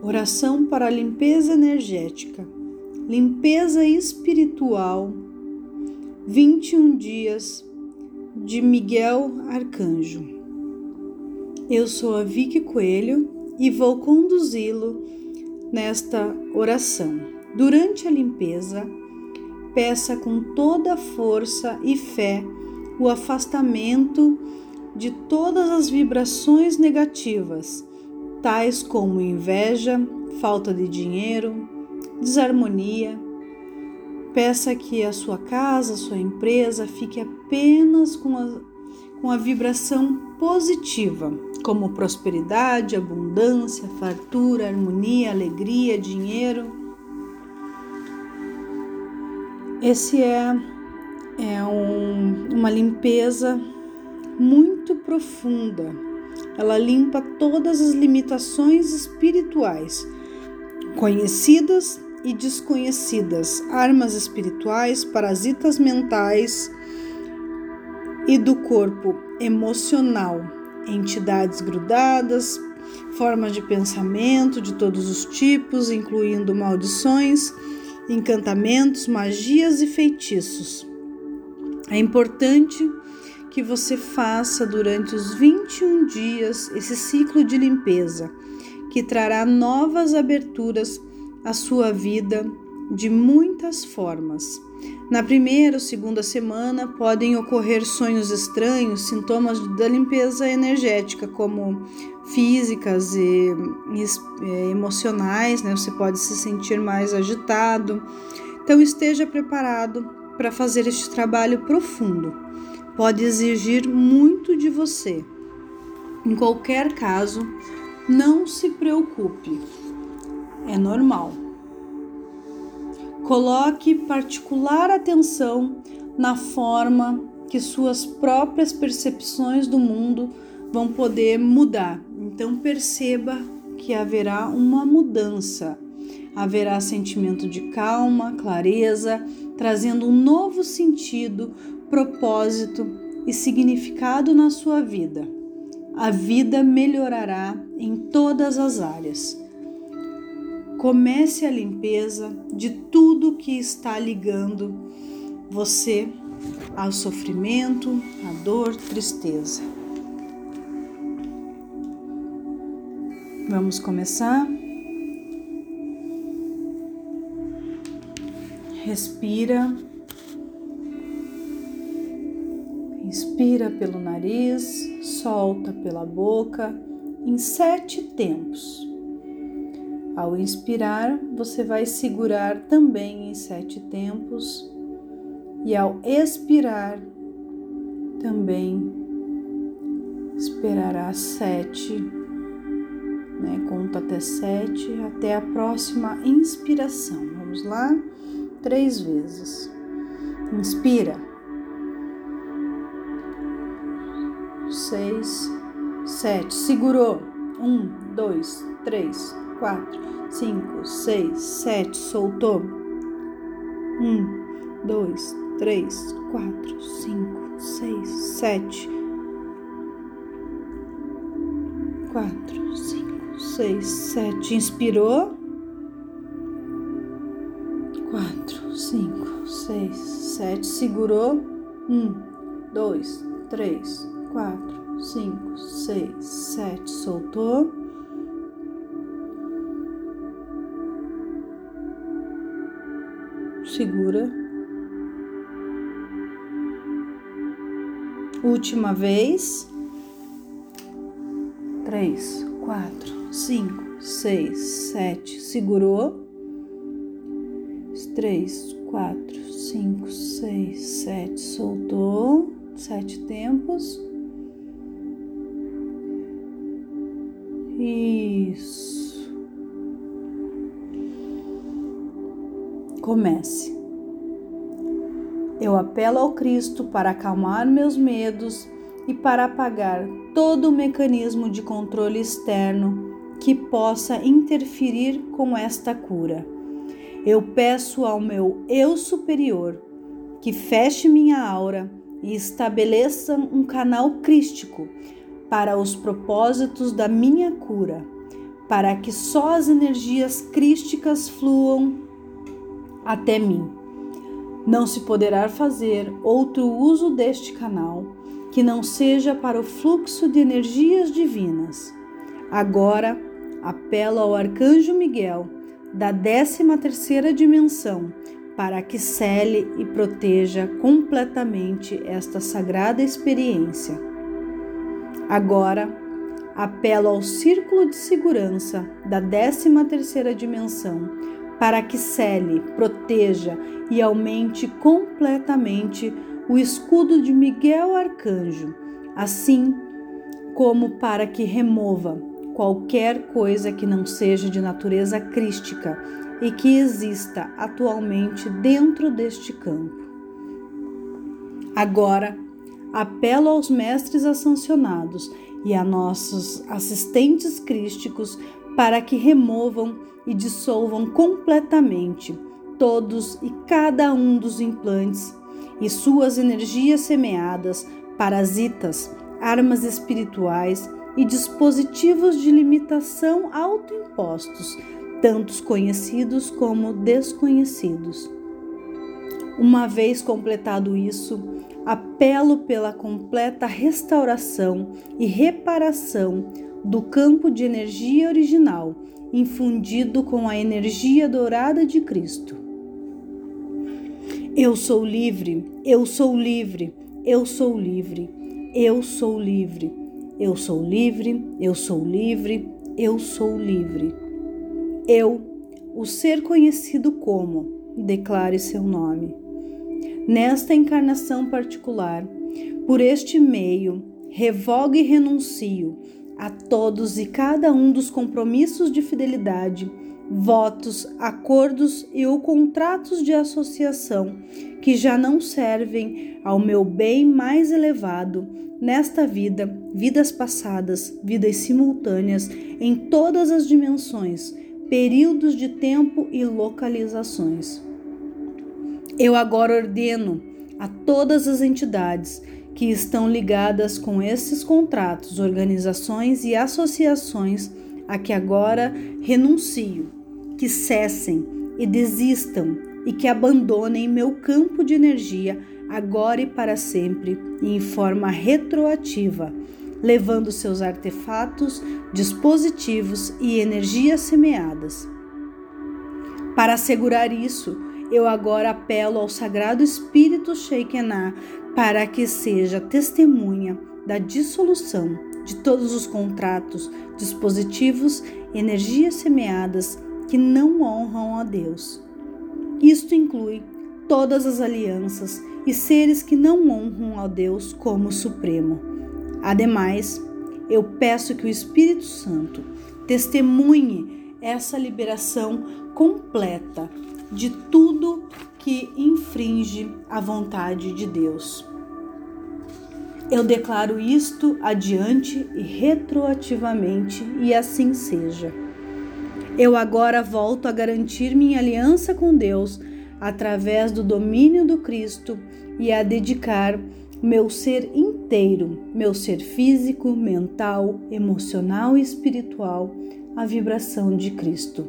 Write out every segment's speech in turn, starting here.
Oração para a limpeza energética, limpeza espiritual, 21 dias de Miguel Arcanjo. Eu sou a Vicky Coelho e vou conduzi-lo nesta oração. Durante a limpeza, peça com toda força e fé o afastamento de todas as vibrações negativas tais como inveja, falta de dinheiro, desarmonia. Peça que a sua casa, a sua empresa fique apenas com a, com a vibração positiva, como prosperidade, abundância, fartura, harmonia, alegria, dinheiro. Esse é, é um, uma limpeza muito profunda ela limpa todas as limitações espirituais, conhecidas e desconhecidas, armas espirituais, parasitas mentais e do corpo emocional, entidades grudadas, formas de pensamento de todos os tipos, incluindo maldições, encantamentos, magias e feitiços. É importante que você faça durante os 21 dias esse ciclo de limpeza, que trará novas aberturas à sua vida de muitas formas. Na primeira ou segunda semana podem ocorrer sonhos estranhos, sintomas da limpeza energética, como físicas e, e emocionais, né? Você pode se sentir mais agitado. Então esteja preparado para fazer este trabalho profundo pode exigir muito de você. Em qualquer caso, não se preocupe, é normal. Coloque particular atenção na forma que suas próprias percepções do mundo vão poder mudar. Então perceba que haverá uma mudança. Haverá sentimento de calma, clareza, trazendo um novo sentido, propósito e significado na sua vida. A vida melhorará em todas as áreas. Comece a limpeza de tudo que está ligando você ao sofrimento, à dor, tristeza. Vamos começar? Respira Inspira pelo nariz, solta pela boca em sete tempos. Ao inspirar, você vai segurar também em sete tempos, e ao expirar, também esperará sete, né? Conta até sete, até a próxima inspiração. Vamos lá? Três vezes. Inspira. Seis, sete. Segurou. Um, dois, três, quatro, cinco, seis, sete. Soltou. Um, dois, três, quatro, cinco, seis, sete. Quatro, cinco, seis, sete. Inspirou. Quatro, cinco, seis, sete. Segurou. Um, dois, três, quatro, cinco, seis, sete, soltou. Segura. Última vez. Três, quatro, cinco, seis, sete. Segurou. Três, quatro, cinco, seis, sete. Soltou. Sete tempos. Isso. Comece. Eu apelo ao Cristo para acalmar meus medos e para apagar todo o mecanismo de controle externo que possa interferir com esta cura. Eu peço ao meu eu superior que feche minha aura e estabeleça um canal crístico para os propósitos da minha cura, para que só as energias crísticas fluam até mim. Não se poderá fazer outro uso deste canal que não seja para o fluxo de energias divinas. Agora, apelo ao arcanjo Miguel da 13 terceira dimensão para que cele e proteja completamente esta sagrada experiência. Agora, apelo ao círculo de segurança da 13 terceira dimensão para que cele, proteja e aumente completamente o escudo de Miguel Arcanjo, assim como para que remova qualquer coisa que não seja de natureza crística e que exista atualmente dentro deste campo. Agora, apelo aos mestres ascensionados e a nossos assistentes crísticos para que removam e dissolvam completamente todos e cada um dos implantes e suas energias semeadas, parasitas, armas espirituais e dispositivos de limitação autoimpostos, tantos conhecidos como desconhecidos. Uma vez completado isso, apelo pela completa restauração e reparação do campo de energia original, infundido com a energia dourada de Cristo. Eu sou livre, eu sou livre, eu sou livre, eu sou livre, eu sou livre, eu sou livre, eu sou livre. Eu, o ser conhecido como, declare seu nome. Nesta encarnação particular, por este meio, revogo e renuncio a todos e cada um dos compromissos de fidelidade, votos, acordos e ou contratos de associação que já não servem ao meu bem mais elevado nesta vida, vidas passadas, vidas simultâneas em todas as dimensões, períodos de tempo e localizações. Eu agora ordeno a todas as entidades que estão ligadas com esses contratos, organizações e associações a que agora renuncio, que cessem e desistam e que abandonem meu campo de energia agora e para sempre e em forma retroativa, levando seus artefatos, dispositivos e energias semeadas. Para assegurar isso, eu agora apelo ao Sagrado Espírito Shekinah para que seja testemunha da dissolução de todos os contratos, dispositivos, energias semeadas que não honram a Deus. Isto inclui todas as alianças e seres que não honram a Deus como Supremo. Ademais, eu peço que o Espírito Santo testemunhe essa liberação completa de tudo que infringe a vontade de Deus. Eu declaro isto adiante e retroativamente, e assim seja. Eu agora volto a garantir minha aliança com Deus através do domínio do Cristo e a dedicar meu ser inteiro, meu ser físico, mental, emocional e espiritual à vibração de Cristo,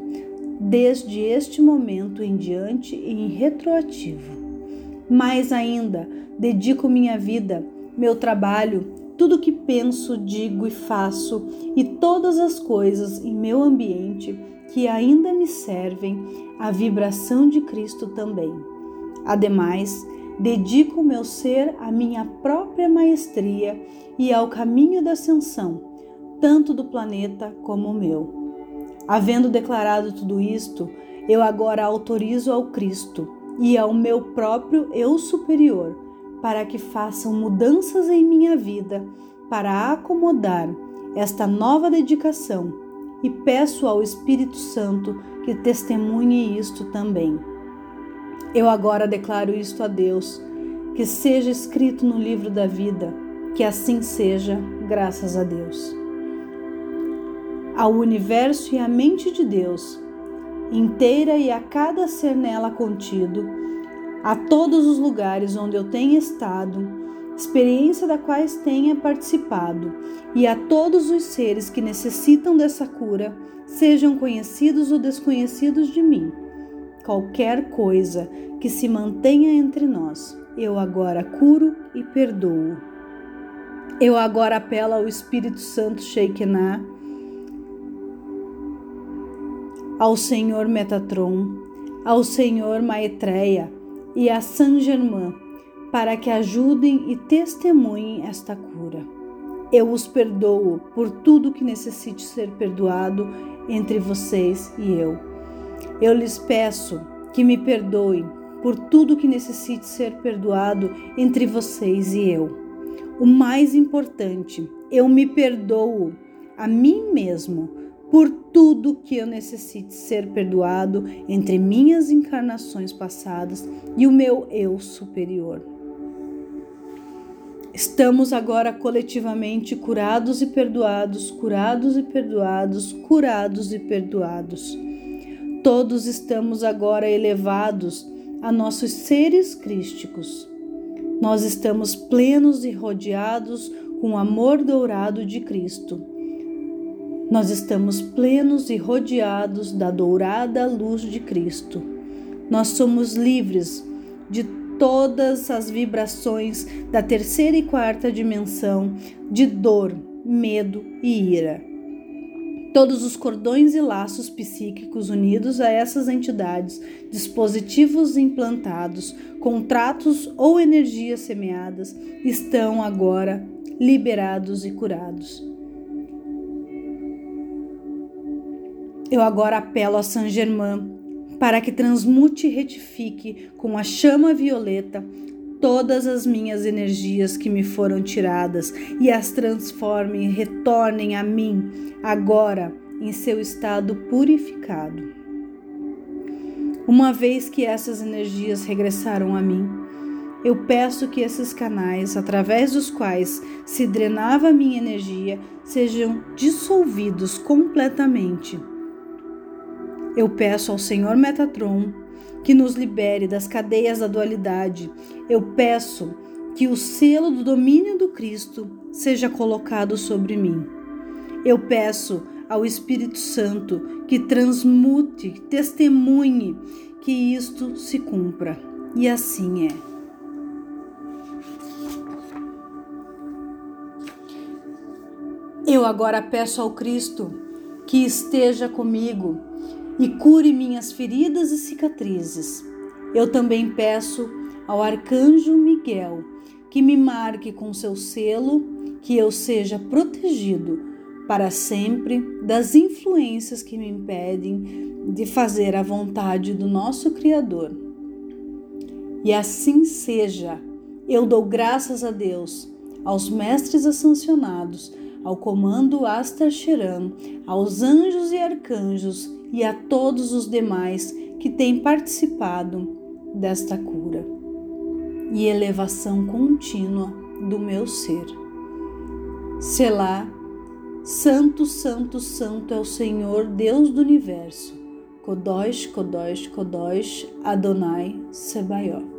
desde este momento em diante e em retroativo. Mais ainda, dedico minha vida meu trabalho, tudo que penso, digo e faço e todas as coisas em meu ambiente que ainda me servem à vibração de Cristo também. Ademais, dedico meu ser à minha própria maestria e ao caminho da ascensão, tanto do planeta como o meu. Havendo declarado tudo isto, eu agora autorizo ao Cristo e ao meu próprio eu superior para que façam mudanças em minha vida para acomodar esta nova dedicação e peço ao Espírito Santo que testemunhe isto também. Eu agora declaro isto a Deus, que seja escrito no livro da vida, que assim seja, graças a Deus. Ao universo e à mente de Deus, inteira e a cada ser nela contido, a todos os lugares onde eu tenho estado, experiência da quais tenha participado, e a todos os seres que necessitam dessa cura, sejam conhecidos ou desconhecidos de mim. Qualquer coisa que se mantenha entre nós, eu agora curo e perdoo. Eu agora apelo ao Espírito Santo Shekinah, ao Senhor Metatron, ao Senhor Maitreya e a Saint Germain para que ajudem e testemunhem esta cura. Eu os perdoo por tudo que necessite ser perdoado entre vocês e eu. Eu lhes peço que me perdoem por tudo que necessite ser perdoado entre vocês e eu. O mais importante, eu me perdoo a mim mesmo por tudo que eu necessite ser perdoado entre minhas encarnações passadas e o meu eu superior. Estamos agora coletivamente curados e perdoados, curados e perdoados, curados e perdoados. Todos estamos agora elevados a nossos seres crísticos. Nós estamos plenos e rodeados com o amor dourado de Cristo. Nós estamos plenos e rodeados da dourada luz de Cristo. Nós somos livres de todas as vibrações da terceira e quarta dimensão de dor, medo e ira. Todos os cordões e laços psíquicos unidos a essas entidades, dispositivos implantados, contratos ou energias semeadas estão agora liberados e curados. Eu agora apelo a Saint Germain para que transmute e retifique com a chama violeta todas as minhas energias que me foram tiradas e as transforme e retornem a mim agora em seu estado purificado. Uma vez que essas energias regressaram a mim, eu peço que esses canais, através dos quais se drenava minha energia, sejam dissolvidos completamente eu peço ao Senhor Metatron que nos libere das cadeias da dualidade. Eu peço que o selo do domínio do Cristo seja colocado sobre mim. Eu peço ao Espírito Santo que transmute, que testemunhe que isto se cumpra. E assim é. Eu agora peço ao Cristo que esteja comigo e cure minhas feridas e cicatrizes. Eu também peço ao arcanjo Miguel que me marque com seu selo, que eu seja protegido para sempre das influências que me impedem de fazer a vontade do nosso Criador. E assim seja. Eu dou graças a Deus, aos mestres ascensionados, ao comando Aster aos anjos e arcanjos e a todos os demais que têm participado desta cura e elevação contínua do meu ser. Selá, Santo, Santo, Santo é o Senhor Deus do universo. Kodosh, Kodosh, Kodosh, Adonai, Sebaiot.